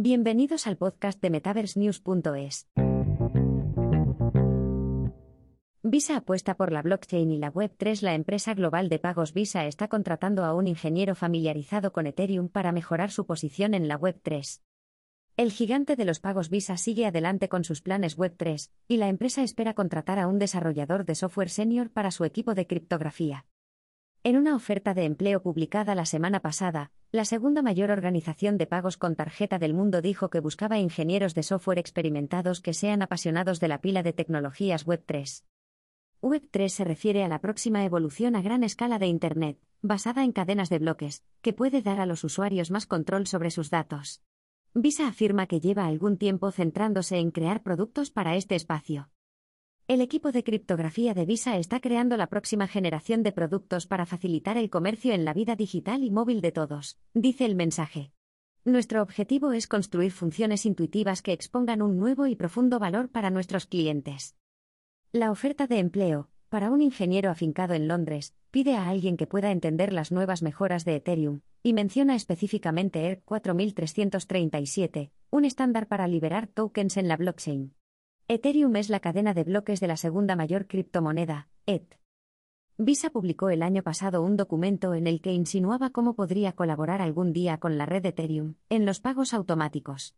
Bienvenidos al podcast de MetaverseNews.es. Visa apuesta por la blockchain y la Web3. La empresa global de pagos Visa está contratando a un ingeniero familiarizado con Ethereum para mejorar su posición en la Web3. El gigante de los pagos Visa sigue adelante con sus planes Web3, y la empresa espera contratar a un desarrollador de software senior para su equipo de criptografía. En una oferta de empleo publicada la semana pasada, la segunda mayor organización de pagos con tarjeta del mundo dijo que buscaba ingenieros de software experimentados que sean apasionados de la pila de tecnologías Web3. Web3 se refiere a la próxima evolución a gran escala de Internet, basada en cadenas de bloques, que puede dar a los usuarios más control sobre sus datos. Visa afirma que lleva algún tiempo centrándose en crear productos para este espacio. El equipo de criptografía de Visa está creando la próxima generación de productos para facilitar el comercio en la vida digital y móvil de todos, dice el mensaje. Nuestro objetivo es construir funciones intuitivas que expongan un nuevo y profundo valor para nuestros clientes. La oferta de empleo, para un ingeniero afincado en Londres, pide a alguien que pueda entender las nuevas mejoras de Ethereum, y menciona específicamente ERC 4337, un estándar para liberar tokens en la blockchain. Ethereum es la cadena de bloques de la segunda mayor criptomoneda, ETH. Visa publicó el año pasado un documento en el que insinuaba cómo podría colaborar algún día con la red Ethereum en los pagos automáticos.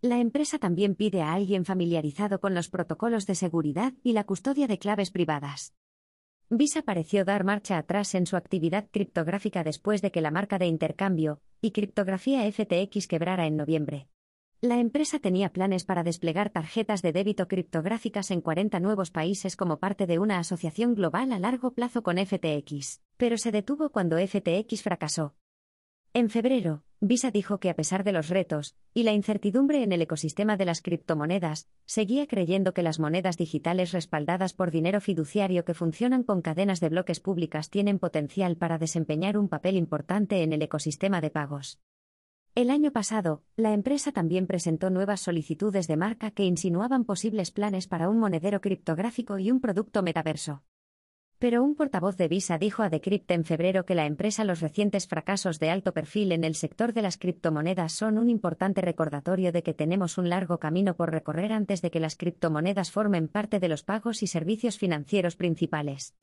La empresa también pide a alguien familiarizado con los protocolos de seguridad y la custodia de claves privadas. Visa pareció dar marcha atrás en su actividad criptográfica después de que la marca de intercambio y criptografía FTX quebrara en noviembre. La empresa tenía planes para desplegar tarjetas de débito criptográficas en 40 nuevos países como parte de una asociación global a largo plazo con FTX, pero se detuvo cuando FTX fracasó. En febrero, Visa dijo que a pesar de los retos y la incertidumbre en el ecosistema de las criptomonedas, seguía creyendo que las monedas digitales respaldadas por dinero fiduciario que funcionan con cadenas de bloques públicas tienen potencial para desempeñar un papel importante en el ecosistema de pagos. El año pasado, la empresa también presentó nuevas solicitudes de marca que insinuaban posibles planes para un monedero criptográfico y un producto metaverso. Pero un portavoz de Visa dijo a Decrypt en febrero que la empresa los recientes fracasos de alto perfil en el sector de las criptomonedas son un importante recordatorio de que tenemos un largo camino por recorrer antes de que las criptomonedas formen parte de los pagos y servicios financieros principales.